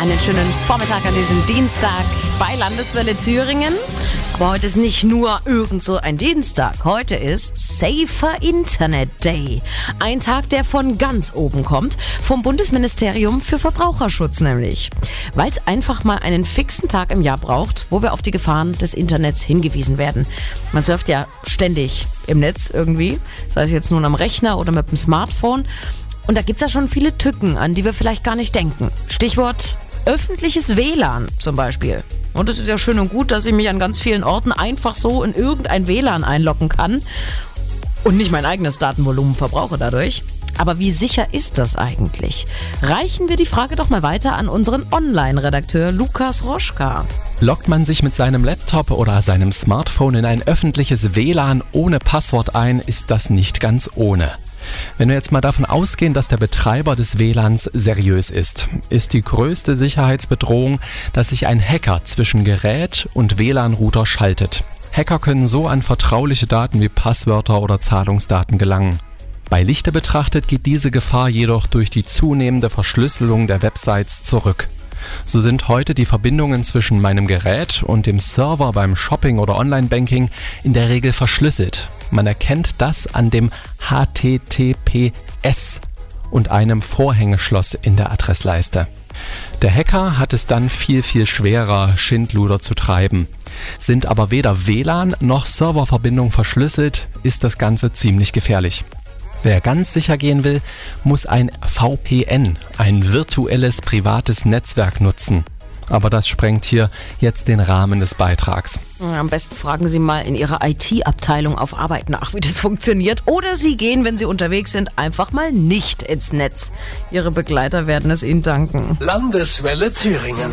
Einen schönen Vormittag an diesem Dienstag bei Landeswelle Thüringen. Aber heute ist nicht nur irgend so ein Dienstag. Heute ist Safer Internet Day. Ein Tag, der von ganz oben kommt. Vom Bundesministerium für Verbraucherschutz nämlich. Weil es einfach mal einen fixen Tag im Jahr braucht, wo wir auf die Gefahren des Internets hingewiesen werden. Man surft ja ständig im Netz irgendwie. Sei es jetzt nun am Rechner oder mit dem Smartphone. Und da gibt's ja schon viele Tücken, an die wir vielleicht gar nicht denken. Stichwort öffentliches WLAN zum Beispiel. Und es ist ja schön und gut, dass ich mich an ganz vielen Orten einfach so in irgendein WLAN einloggen kann und nicht mein eigenes Datenvolumen verbrauche dadurch. Aber wie sicher ist das eigentlich? Reichen wir die Frage doch mal weiter an unseren Online-Redakteur Lukas Roschka. Loggt man sich mit seinem Laptop oder seinem Smartphone in ein öffentliches WLAN ohne Passwort ein, ist das nicht ganz ohne. Wenn wir jetzt mal davon ausgehen, dass der Betreiber des WLANs seriös ist, ist die größte Sicherheitsbedrohung, dass sich ein Hacker zwischen Gerät und WLAN-Router schaltet. Hacker können so an vertrauliche Daten wie Passwörter oder Zahlungsdaten gelangen. Bei Lichte betrachtet geht diese Gefahr jedoch durch die zunehmende Verschlüsselung der Websites zurück. So sind heute die Verbindungen zwischen meinem Gerät und dem Server beim Shopping oder Online-Banking in der Regel verschlüsselt. Man erkennt das an dem HTTPS und einem Vorhängeschloss in der Adressleiste. Der Hacker hat es dann viel, viel schwerer, Schindluder zu treiben. Sind aber weder WLAN noch Serververbindung verschlüsselt, ist das Ganze ziemlich gefährlich. Wer ganz sicher gehen will, muss ein VPN, ein virtuelles privates Netzwerk nutzen. Aber das sprengt hier jetzt den Rahmen des Beitrags. Am besten fragen Sie mal in Ihrer IT-Abteilung auf Arbeit nach, wie das funktioniert. Oder Sie gehen, wenn Sie unterwegs sind, einfach mal nicht ins Netz. Ihre Begleiter werden es Ihnen danken. Landeswelle Thüringen.